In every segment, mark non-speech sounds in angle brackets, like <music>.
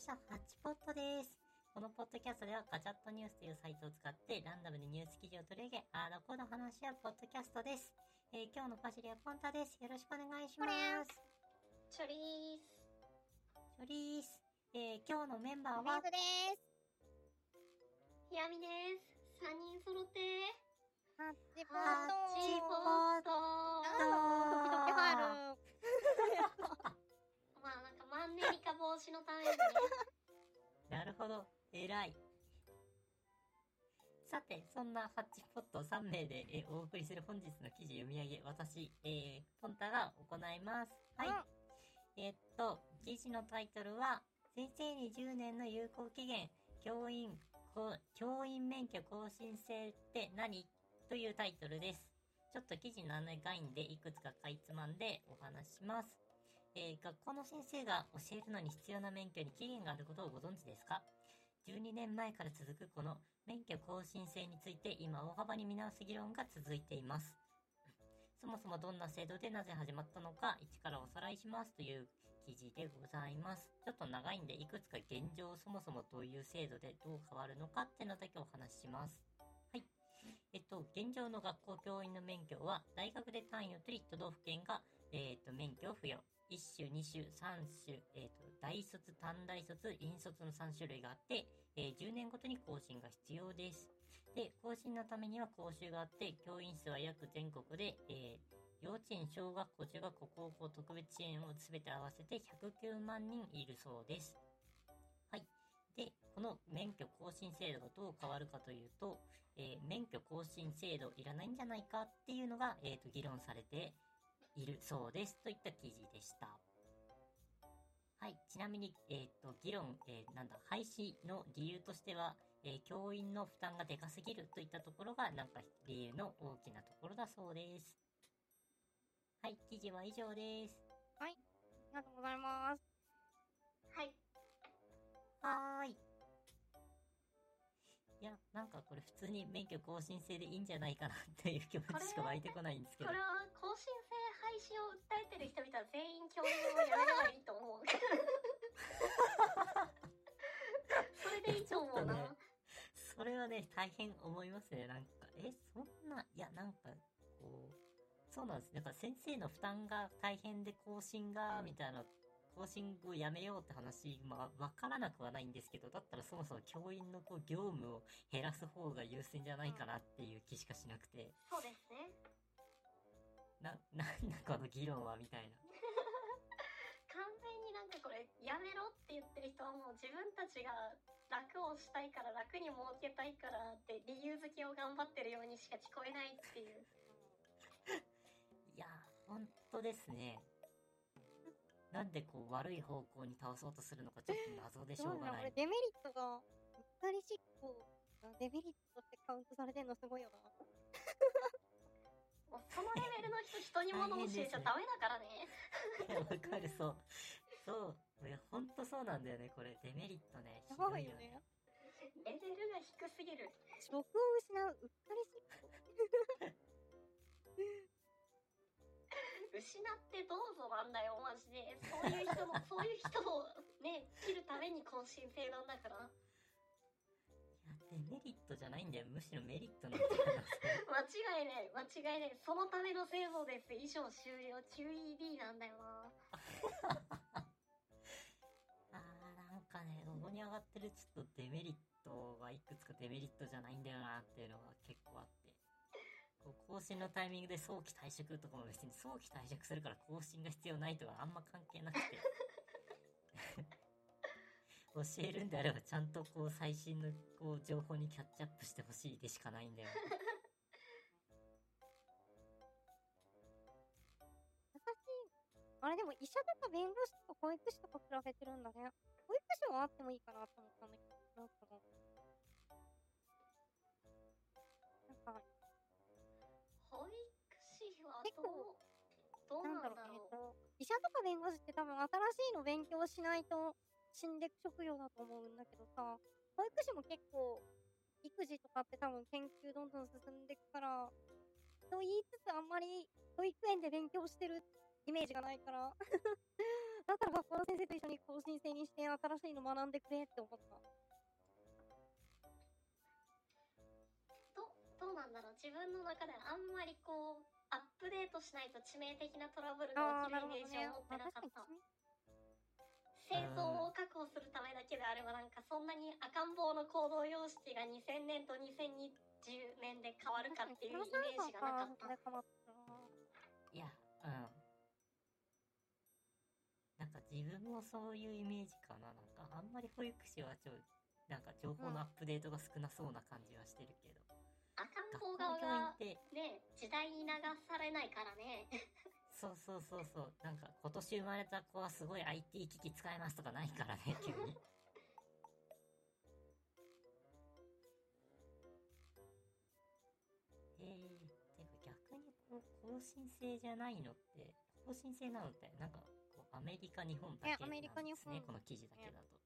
ました。ハッチポットです。このポッドキャストではガチャットニュースというサイトを使ってランダムでニュース記事を取り上げ、あーだこーだ話し合うポッドキャストです。えー今日のパシリはポンタです。よろしくお願いします。チョリース。チョリース。えー今日のメンバーは？メです。ひやみです。3人揃って。ハッチポハッチポットあー時々入る。<laughs> まあなんかマンネリ化防止のためにね。ほど。偉い。さて、そんなハッチポット3名で、えお送りする本日の記事読み上げ、私、えー、ポンタが行います。はい。えーっと、記事のタイトルは、先生に10年の有効期限、教員、教員免許更新制って何というタイトルです。ちょっと記事の概念でいくつかかいつまんでお話します。えー学校の先生が教えるのに必要な免許に期限があることをご存知ですか ?12 年前から続くこの免許更新制について今大幅に見直す議論が続いています。<laughs> そもそもどんな制度でなぜ始まったのか一からおさらいしますという記事でございます。ちょっと長いんでいくつか現状そもそもどういう制度でどう変わるのかっていうのだけお話しします。はい。えっと、現状の学校教員の免許は大学で単位を取り都道府県が、えっと、免許を付与。1種、2種、3種、えっ、と、大卒、短大卒、引卒の3種類があって、えー10年ごとに更新が必要です。で、更新のためには講習があって、教員数は約全国で、えー幼稚園、小学校、中学校、高校、特別支援をすべて合わせて109万人いるそうです。はい。で、この免許更新制度がどう変わるかというと、えー免許更新制度いらないんじゃないかっていうのが、えっ、と、議論されているそうです。といった記事でした。はい。ちなみに、えっ、と、議論、えーなんだ、廃止の理由としては、えー教員の負担がでかすぎるといったところが、なんか理由の大きなところだそうです。はい。記事は以上です。ありがとうございます。はい。はーい。いや、なんかこれ普通に免許更新制でいいんじゃないかなっていう気持ちしか湧いてこないんですけどこれ。は更新制廃止を訴えてる人々は全員教員をやめればいいと思う。<laughs> それでいいと思うちょっとねな。それはね、大変思いますね。なんか、え、そんな、いや、なんか、こう、そうなんです。だから先生の負担が大変で更新が、みたいな、更新をやめようって話、まあ、わからなくはないんですけど、だったらそもそも教員のこう、業務を減らす方が優先じゃないかなっていう気しかしなくて、そうですね。な、<laughs> なんだこの議論は、みたいな。完全になんかこれやめろって言ってる人はもう自分たちが楽をしたいから楽に儲けたいからって理由付けを頑張ってるようにしか聞こえないっていう。<laughs> いやー、ほんとですね。なんでこう、悪い方向に倒そうとするのかちょっと謎でしょうがない。俺デメリットが、うっかり執行がデメリットってカウントされてんのすごいよな。もうそのレベルの人人に物教えちゃダメだからね。わかる、そう。そう。いや、ほんとそうなんだよね、これ。デメリットね。ひやどいよね。ばいよね。レベルが低すぎる。職を失ううっかり執行。失ってどうぞなんだよマジで。そういう人のそういう人をね切るために更新制なんだから。メリットじゃないんだよ。むしろメリットなんだよな。<laughs> 間違いない間違いない。そのための制度です。以上終了 QED なんだよな。<laughs> あー、なんかね、ここに上がってるちょっとデメリットはいくつかデメリットじゃないんだよなっていうのが結構あって。更新のタイミングで早期退職とかも別に早期退職するから更新が必要ないとかあんま関係なくて。<laughs> 教えるんであればちゃんとこう最新のこう情報にキャッチアップしてほしいでしかないんだよね。私、あれでも医者とか弁護士とか保育士とか比べてるんだね。保育士はあってもいいかなと思ったんだけど、なんかもう。なんか、保育士は結どう構どうななんんだろだろうね。医者とか弁護士って多分新しいの勉強しないと死んでく職業だと思うんだけどさ、保育士も結構、育児とかって多分研究どんどん進んでいくから、と言いつつあんまり保育園で勉強してるイメージがないから、<laughs> だったら学校の先生と一緒に更新制にして新しいの学んでくれって思った。どどうなんだろう？自分の中であんまりこうアップデートしないと致命的なトラブルが起きるイメージ。を持ってまあなかった確かに。生存を確保するためだけであればなんかそんなに赤ん坊の行動様式が2000年と2020年で変わるかっていうイメージがなかった。いや、うん。なんか自分もそういうイメージかな。なんかあんまり保育士はちょ、なんか情報のアップデートが少なそうな感じはしてるけど。赤ん学坊側がって、ね時代に流されないからねそうそうそうそう。なんか今年生まれた子はすごい IT 機器使えますとかないからね、<laughs> 急に。えー、てか逆にこう更新制じゃないのって、更新制なのって、なんかこうアメリカ、日本だけえアメリカなんですね、この記事だけだと。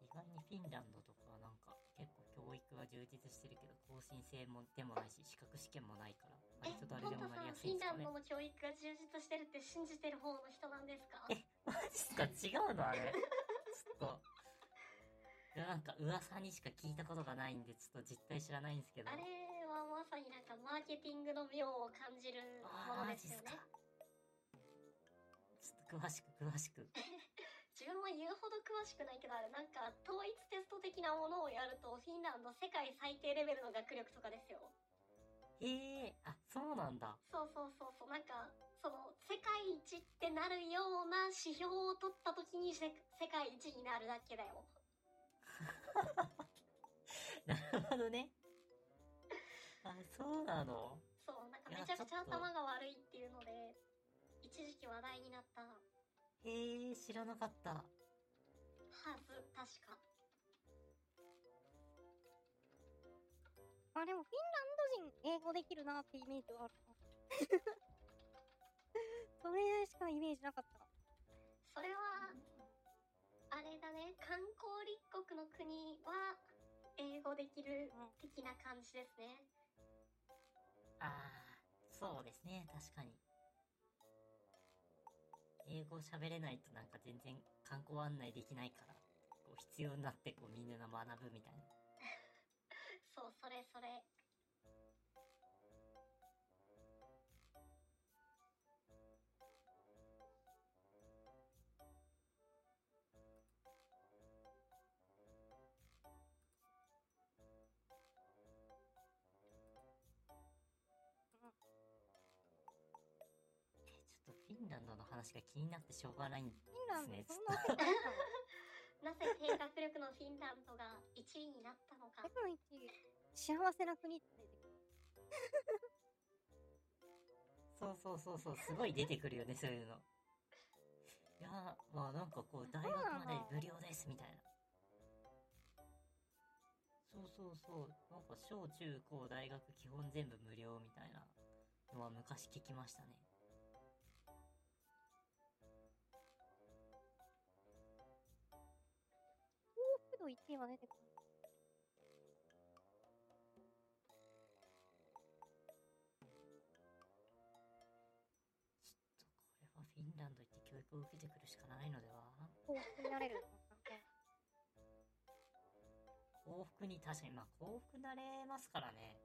意外にフィンランドとか教育は充実してるけど更新制もでもないし資格試験もないから。え割と誰でもなりやさんフィンすいんですかね。ランドの教育が充実してるって信じてる方の人なんですか？えマジっすか？違うのあれ。ちょっと。なんか噂にしか聞いたことがないんでちょっと実態知らないんですけど。あれはまさになんかマーケティングの妙を感じるものですよね。マジっすか。ちょっと詳しく詳しく自分は言うほど詳しくないけどあれなんか統一テスト的なものをやるとフィンランド世界最低レベルの学力とかですよ。ええあそうなんだ。そうそうそうそう。なんかその世界一ってなるような指標を取った時にせ世界一になるだけだよ。<laughs> なるほどね。あそうなの？そうなんかめちゃくちゃ頭が悪いっていうので一時期話題になったえ知らなかったず確かあ、でもフィンランド人英語できるなってイメージはあるな。<laughs> それしかイメージなかった。それはあれだね観光立国の国は英語できる的な感じですねああ、そうですね、確かに。英語喋れないとなんか全然観光案内できないから、こう必要になってこうみんなが学ぶみたいな。<laughs> そうそれそれィンランドの話が気になってしょうがないんですね。そんなわけな。なぜ低学力のフィンランドが1位になったのか世界一幸せな国って出てくる。とそうそうそうそう、すごい出てくるよね、そういうの。いやー、まあなんかこう、大学まで無料ですみたいな。そうそうそう、なんか小中高大学基本全部無料みたいなのは昔聞きましたね。度1位は出てくる。ちょっとこれはフィンランド行って教育を受けてくるしかないのでは？幸福になれる。幸福に確かに、まあ幸福なれますからね。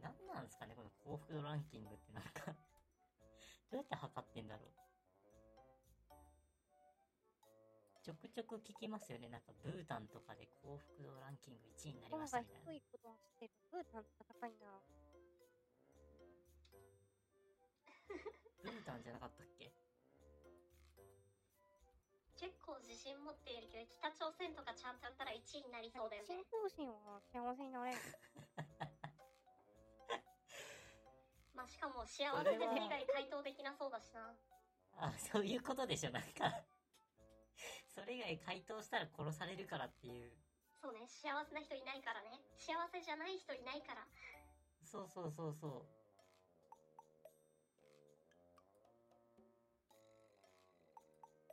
何なんですかね、この幸福度ランキングってなんかどうやって測ってんだろう。ちょくちょく聞きますよね。なんかブータンとかで幸福度ランキング1位になり今ましたみたいな。が低いことは知ってる。ブータンって高いな。ブータンじゃなかったっけ？結構自信持っているけど北朝鮮とかちゃんとやったら1位になりそうだよ信ね仰心は幸せになれる。<laughs> まあしかも幸せで世界回答できなそうだしなあ、そういうことでしょ、なんか。それ以外回答したら殺されるからっていう。そうね幸せな人いないからね幸せじゃない人いないからそうそうそうそう。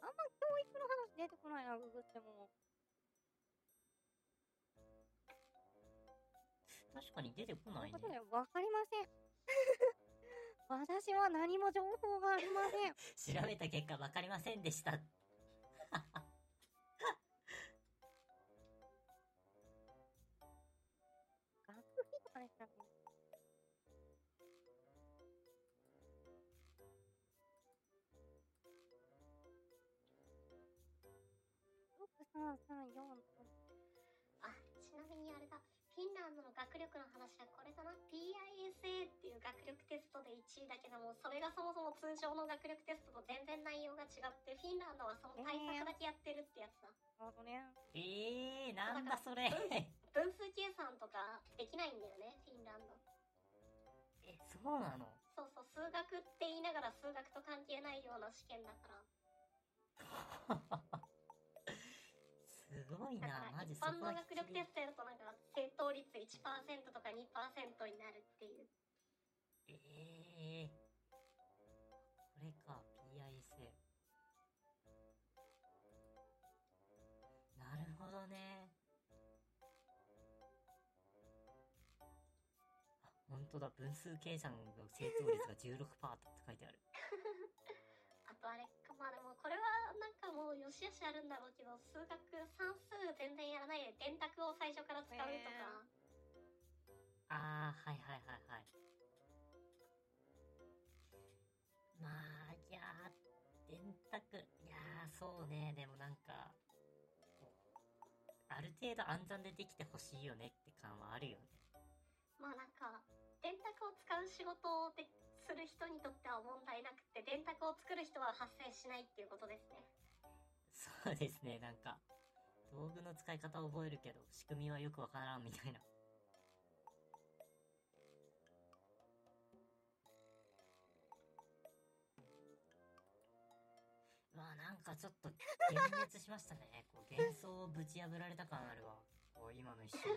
あんま教育の話出てこないな、ググっても。確かに出てこないねわかりません。<laughs> 私は何も情報がありません。<laughs> 調べた結果分かりませんでした。334とあちなみにあれだ。フィンランドの学力の話はこれだな。PISA っていう学力テストで1位だけどもそれがそもそも通常の学力テストと全然内容が違ってフィンランドはその対策だけやってるってやつだ、なるえー、なんだそれ。分数計算とかできないんだよねフィンランド。えそうなの？そうそう数学って言いながら数学と関係ないような試験だから。<laughs> 一般の学力テストやるとなんか正答率1%とか2%になるっていうええこれか、PISA。なるほどね。あ、本当だ、分数計算の正答率が16%って書いてある。<laughs> あとあれかまあでもこれはなんしあしあるんだろうけど数学算数全然やらないで電卓を最初から使うとか、へあー、はいはいはいはい。まあ、いやー、電卓、いやー、そうね、でもなんか、ある程度暗算でできてほしいよねって感はあるよね。まあなんか電卓を使う仕事をでする人にとっては問題なくて電卓を作る人は発生しないっていうことですねそうですね、なんか、道具の使い方を覚えるけど、仕組みはよくわからんみたいな。まあなんかちょっと幻滅しましたね。こう幻想をぶち破られた感あるわ。こう今の一瞬で。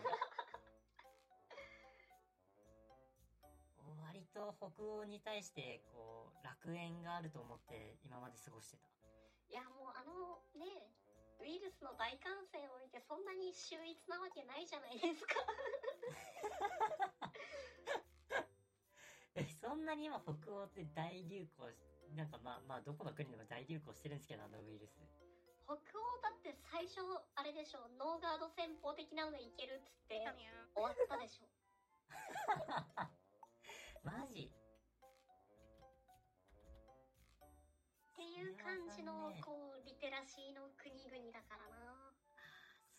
割と北欧に対してこう楽園があると思って今まで過ごしてた。イルスの大感染を見てそんなに秀逸なわけないじゃないですか。<laughs> えそんなに今北欧って大流行しなんかまあまあどこの国でも大流行してるんですけどあのウイルス。北欧だって最初あれでしょノーガード戦法的なのいけるっつって終わったでしょ <laughs> マジ？っていう感じのねこうリテラシーの国々だからな。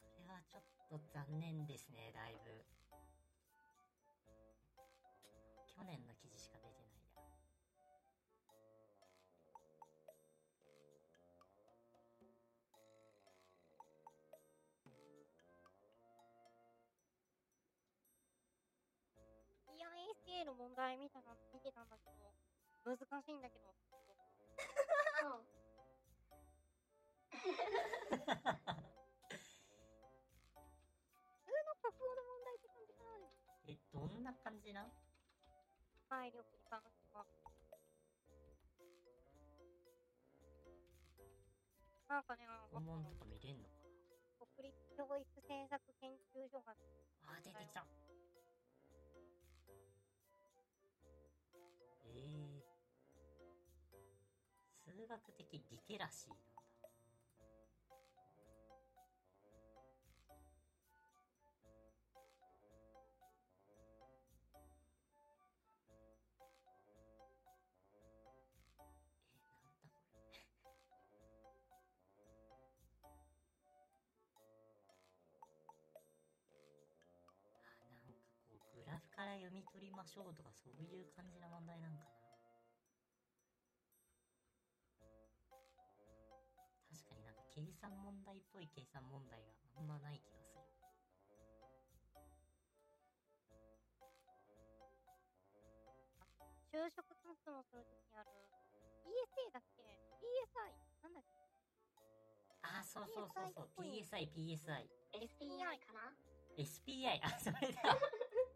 それはちょっと残念ですねだいぶ。去年の記事しか出てないや。いや ASA の問題見たな見てたんだけど難しいんだけど。う <laughs> ん体力に関しては。なんかね訪問とか見れんのか国立教育政策研究所がなあー出てきた。えー、数学的リテラシーなんだから読み取りましょうとかそういう感じの問題なんかな。確かになんか計算問題っぽい計算問題があんまない気がする。就職活動するときにある ESA だっけ ?PSI? なんだっけ？あそうそうそうそう。PSI PSI SPI かな？SPI あそれだ <laughs>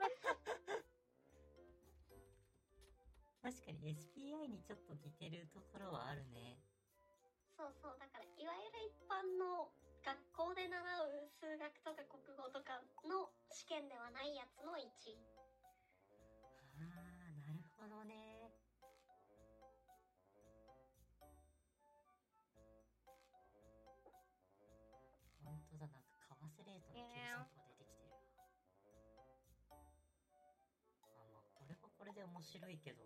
<laughs> 確かに SPI にちょっと似てるところはあるね。そうそう。だからいわゆる一般の学校で習う数学とか国語とかの試験ではないやつの1位あーなるほほどね。面白いけど、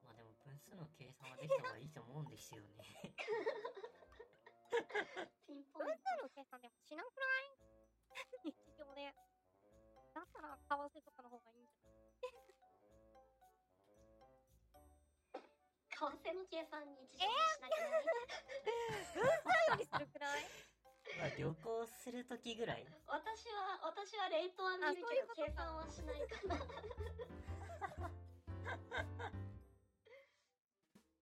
まあでも分数の計算はできた方がいいと思うんですよね。ピンポイン分数の計算でもしなくない？日常で。だったら、為替とかの方がいいんじゃない？ト。為替の計算に日常でしなきゃいけない。よりするくらい？まあ旅行するときぐらい。私は、私はレートは見るけど、計算はしないかな。ha ha ha